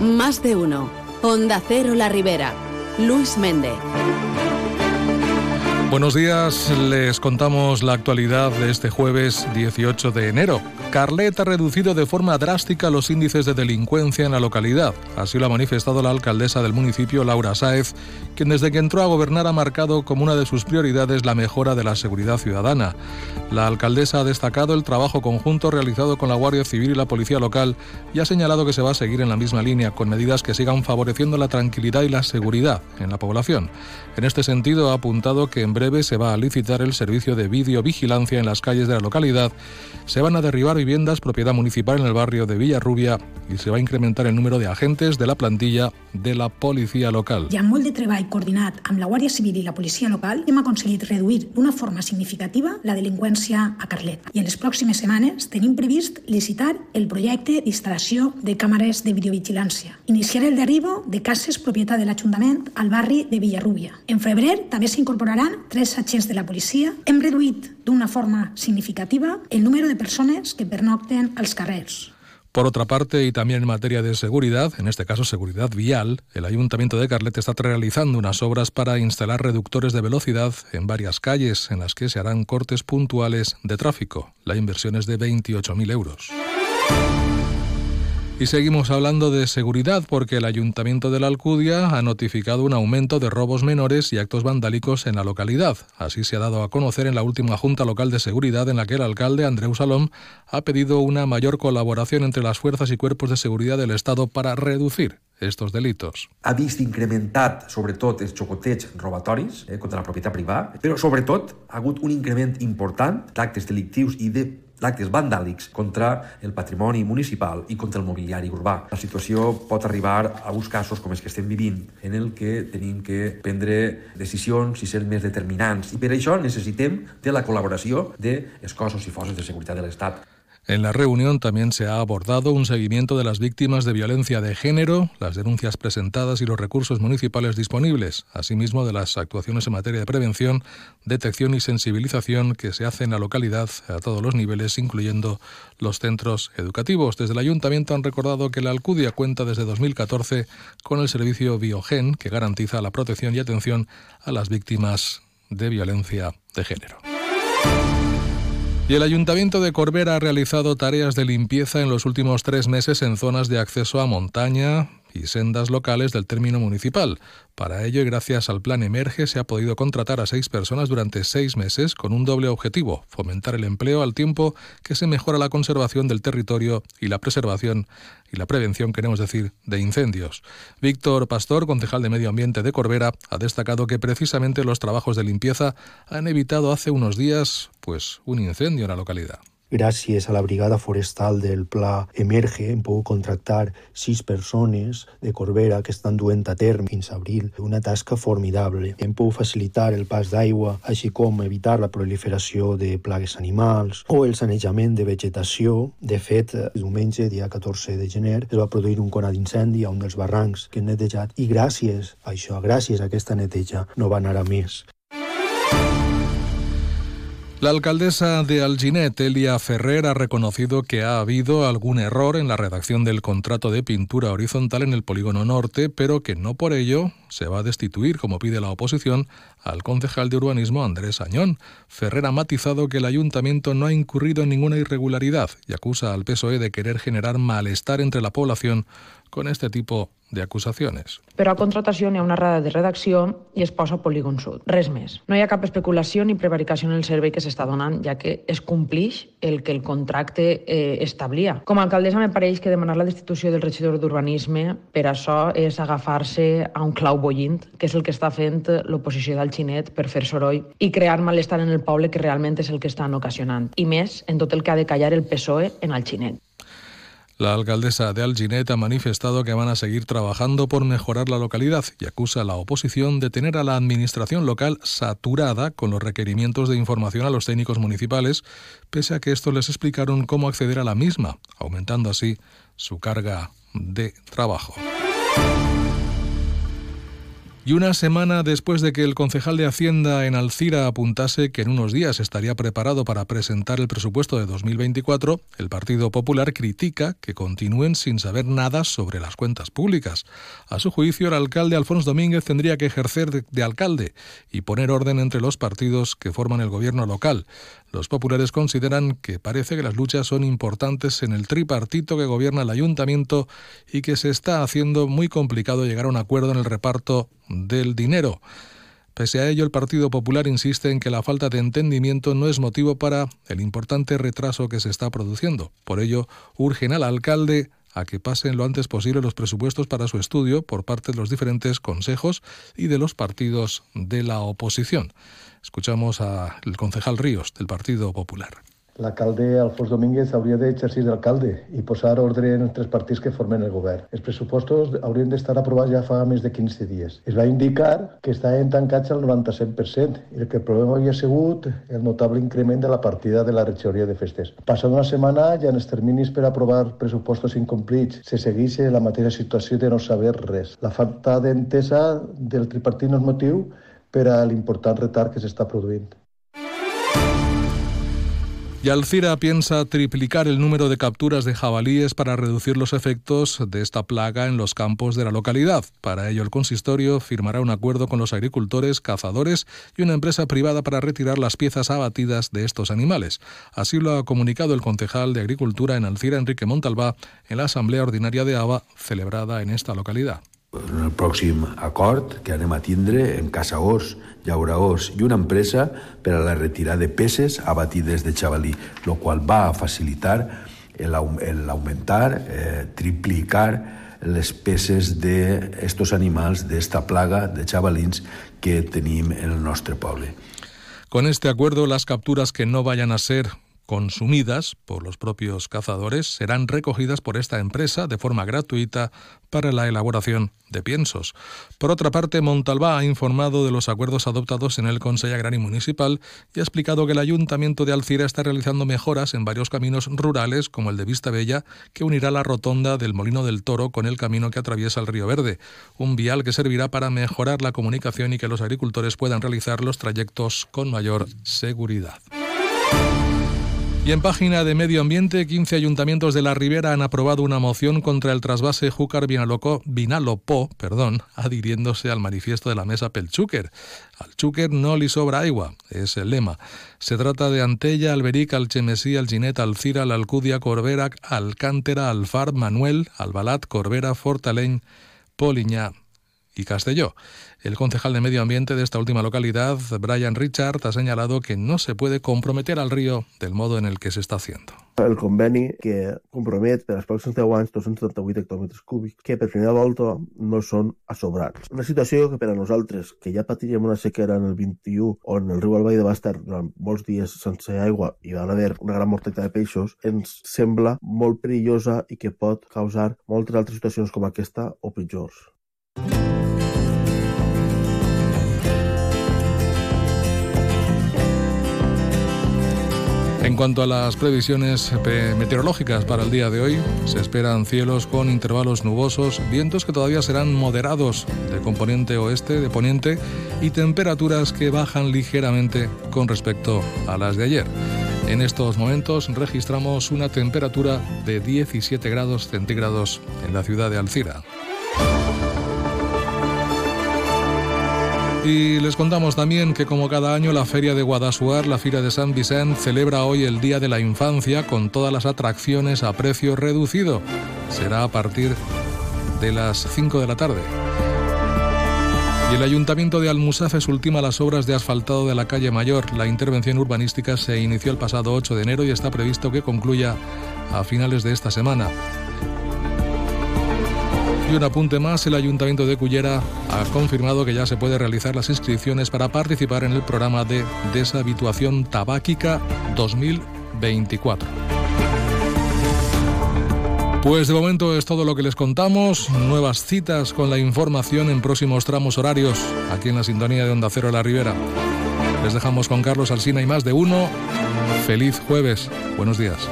Más de uno. Onda Cero La Ribera. Luis Méndez. Buenos días, les contamos la actualidad de este jueves 18 de enero. Carlet ha reducido de forma drástica los índices de delincuencia en la localidad. Así lo ha manifestado la alcaldesa del municipio, Laura Sáez, quien desde que entró a gobernar ha marcado como una de sus prioridades la mejora de la seguridad ciudadana. La alcaldesa ha destacado el trabajo conjunto realizado con la Guardia Civil y la Policía Local y ha señalado que se va a seguir en la misma línea, con medidas que sigan favoreciendo la tranquilidad y la seguridad en la población. En este sentido, ha apuntado que en breve se va a licitar el servicio de videovigilancia en las calles de la localidad. Se van a derribar viviendas propiedad municipal en el barrio de Villarrubia i se va a incrementar el número de agentes de la plantilla de la policia local. Hi ha molt de treball coordinat amb la Guàrdia Civil i la policia local hem aconseguit reduir d'una forma significativa la delinqüència a Carlet. I en les pròximes setmanes tenim previst licitar el projecte d'instal·lació de càmeres de videovigilància. Iniciar el derribo de cases propietat de l'Ajuntament al barri de Villarrubia. En febrer també s'incorporaran tres agents de la policia. Hem reduït d'una forma significativa el número de persones que Por otra parte, y también en materia de seguridad, en este caso seguridad vial, el Ayuntamiento de Carlet está realizando unas obras para instalar reductores de velocidad en varias calles en las que se harán cortes puntuales de tráfico. La inversión es de 28.000 euros. Y seguimos hablando de seguridad porque el Ayuntamiento de la Alcudia ha notificado un aumento de robos menores y actos vandálicos en la localidad. Así se ha dado a conocer en la última Junta Local de Seguridad en la que el alcalde Andreu Salom ha pedido una mayor colaboración entre las fuerzas y cuerpos de seguridad del Estado para reducir estos delitos. Ha vist incrementat, sobretot, els xocoteig robatoris eh, contra la propietat privada, però sobretot ha hagut un increment important d'actes delictius i de d'actes vandàlics contra el patrimoni municipal i contra el mobiliari urbà. La situació pot arribar a uns casos com els que estem vivint, en el que tenim que prendre decisions i ser més determinants. I per això necessitem de la col·laboració dels cossos i forces de seguretat de l'Estat. En la reunión también se ha abordado un seguimiento de las víctimas de violencia de género, las denuncias presentadas y los recursos municipales disponibles, asimismo de las actuaciones en materia de prevención, detección y sensibilización que se hacen en la localidad a todos los niveles, incluyendo los centros educativos. Desde el ayuntamiento han recordado que la Alcudia cuenta desde 2014 con el servicio Biogen, que garantiza la protección y atención a las víctimas de violencia de género. Y el Ayuntamiento de Corbera ha realizado tareas de limpieza en los últimos tres meses en zonas de acceso a montaña y sendas locales del término municipal. Para ello, y gracias al plan Emerge, se ha podido contratar a seis personas durante seis meses con un doble objetivo, fomentar el empleo al tiempo que se mejora la conservación del territorio y la preservación y la prevención, queremos decir, de incendios. Víctor Pastor, concejal de Medio Ambiente de Corbera, ha destacado que precisamente los trabajos de limpieza han evitado hace unos días pues un incendio en la localidad. Gràcies a la brigada forestal del Pla Emerge hem pogut contractar sis persones de Corbera que estan duent a terme fins a abril una tasca formidable. Hem pogut facilitar el pas d'aigua, així com evitar la proliferació de plagues animals o el sanejament de vegetació. De fet, diumenge, dia 14 de gener, es va produir un conat d'incendi a un dels barrancs que hem netejat i gràcies a això, gràcies a aquesta neteja, no va anar a més. La alcaldesa de Alginet, Elia Ferrer, ha reconocido que ha habido algún error en la redacción del contrato de pintura horizontal en el polígono norte, pero que no por ello se va a destituir, como pide la oposición, al concejal de urbanismo Andrés Añón. Ferrer ha matizado que el ayuntamiento no ha incurrido en ninguna irregularidad y acusa al PSOE de querer generar malestar entre la población con este tipo de acusaciones. Però a contratació n'hi ha una errada de redacció i es posa Polígon Sud. Res més. No hi ha cap especulació ni prevaricació en el servei que s'està donant, ja que es complix el que el contracte eh, establia. Com a alcaldessa me pareix que demanar la destitució del regidor d'Urbanisme per això és agafar-se a un clau bollint, que és el que està fent l'oposició del xinet per fer soroll i crear malestar en el poble que realment és el que estan ocasionant. I més en tot el que ha de callar el PSOE en el xinet. La alcaldesa de Alginet ha manifestado que van a seguir trabajando por mejorar la localidad y acusa a la oposición de tener a la administración local saturada con los requerimientos de información a los técnicos municipales, pese a que estos les explicaron cómo acceder a la misma, aumentando así su carga de trabajo. Y una semana después de que el concejal de Hacienda en Alcira apuntase que en unos días estaría preparado para presentar el presupuesto de 2024, el Partido Popular critica que continúen sin saber nada sobre las cuentas públicas. A su juicio, el alcalde Alfonso Domínguez tendría que ejercer de, de alcalde y poner orden entre los partidos que forman el gobierno local. Los populares consideran que parece que las luchas son importantes en el tripartito que gobierna el ayuntamiento y que se está haciendo muy complicado llegar a un acuerdo en el reparto del dinero. Pese a ello, el Partido Popular insiste en que la falta de entendimiento no es motivo para el importante retraso que se está produciendo. Por ello, urgen al alcalde a que pasen lo antes posible los presupuestos para su estudio por parte de los diferentes consejos y de los partidos de la oposición. Escuchamos al concejal Ríos del Partido Popular. L'alcalde Alfons Domínguez hauria d'exercir d'alcalde i posar ordre en els tres partits que formen el govern. Els pressupostos haurien d'estar aprovats ja fa més de 15 dies. Es va indicar que estaven tancats al 97% i que el problema havia sigut el notable increment de la partida de la regidoria de festes. Passada una setmana ja en els terminis per aprovar pressupostos incomplits se segueix la mateixa situació de no saber res. La falta d'entesa del tripartit no és motiu per a l'important retard que s'està produint. Y Alcira piensa triplicar el número de capturas de jabalíes para reducir los efectos de esta plaga en los campos de la localidad. Para ello, el consistorio firmará un acuerdo con los agricultores, cazadores y una empresa privada para retirar las piezas abatidas de estos animales. Así lo ha comunicado el concejal de Agricultura en Alcira, Enrique Montalbá, en la Asamblea Ordinaria de ABA celebrada en esta localidad. En el pròxim acord que anem a tindre en caçadors, llauraors i una empresa per a la retirada de peces abatides de xavalí, el qual va a facilitar l'augmentar, eh, triplicar les peces d'estos animals, d'esta plaga de xavalins que tenim en el nostre poble. Con este acuerdo, las capturas que no vayan a ser consumidas por los propios cazadores serán recogidas por esta empresa de forma gratuita para la elaboración de piensos. Por otra parte, Montalbá ha informado de los acuerdos adoptados en el Consejo Agrario Municipal y ha explicado que el Ayuntamiento de Alcira está realizando mejoras en varios caminos rurales, como el de Vista Bella, que unirá la rotonda del Molino del Toro con el camino que atraviesa el Río Verde, un vial que servirá para mejorar la comunicación y que los agricultores puedan realizar los trayectos con mayor seguridad. Y en página de Medio Ambiente, 15 ayuntamientos de la Ribera han aprobado una moción contra el trasvase Júcar-Vinalopó, perdón, adhiriéndose al manifiesto de la mesa Pelchúquer. Al Chúquer no le sobra agua, es el lema. Se trata de Antella, Alberic, Alchemesí, Alginet, Alcira, Alcudia, Corbera, Alcántera, Alfar, Manuel, Albalat, Corbera, Fortaleny, Poliñá y Castelló. El concejal de Medio Ambiente de esta última localidad, Brian Richard, ha señalado que no se puede comprometer al río del modo en el que se está haciendo. El conveni que compromet per als pròxims 10 anys 278 hectòmetres cúbics que per primera volta no són assobrats. Una situació que per a nosaltres, que ja patiríem una sequera en el 21 on el riu Albaida va estar durant molts dies sense aigua i va haver una gran mortalitat de peixos, ens sembla molt perillosa i que pot causar moltes altres situacions com aquesta o pitjors. En cuanto a las previsiones meteorológicas para el día de hoy, se esperan cielos con intervalos nubosos, vientos que todavía serán moderados de componente oeste, de poniente, y temperaturas que bajan ligeramente con respecto a las de ayer. En estos momentos registramos una temperatura de 17 grados centígrados en la ciudad de Alcira. Y les contamos también que como cada año la Feria de Guadasuar, la Fira de San Vicente, celebra hoy el Día de la Infancia con todas las atracciones a precio reducido. Será a partir de las 5 de la tarde. Y el Ayuntamiento de Almusafes ultima las obras de asfaltado de la calle Mayor. La intervención urbanística se inició el pasado 8 de enero y está previsto que concluya a finales de esta semana. Y un apunte más, el Ayuntamiento de Cullera ha confirmado que ya se puede realizar las inscripciones para participar en el programa de deshabituación tabáquica 2024. Pues de momento es todo lo que les contamos. Nuevas citas con la información en próximos tramos horarios aquí en la sintonía de Onda Cero La Ribera. Les dejamos con Carlos Alsina y más de uno. Feliz jueves. Buenos días.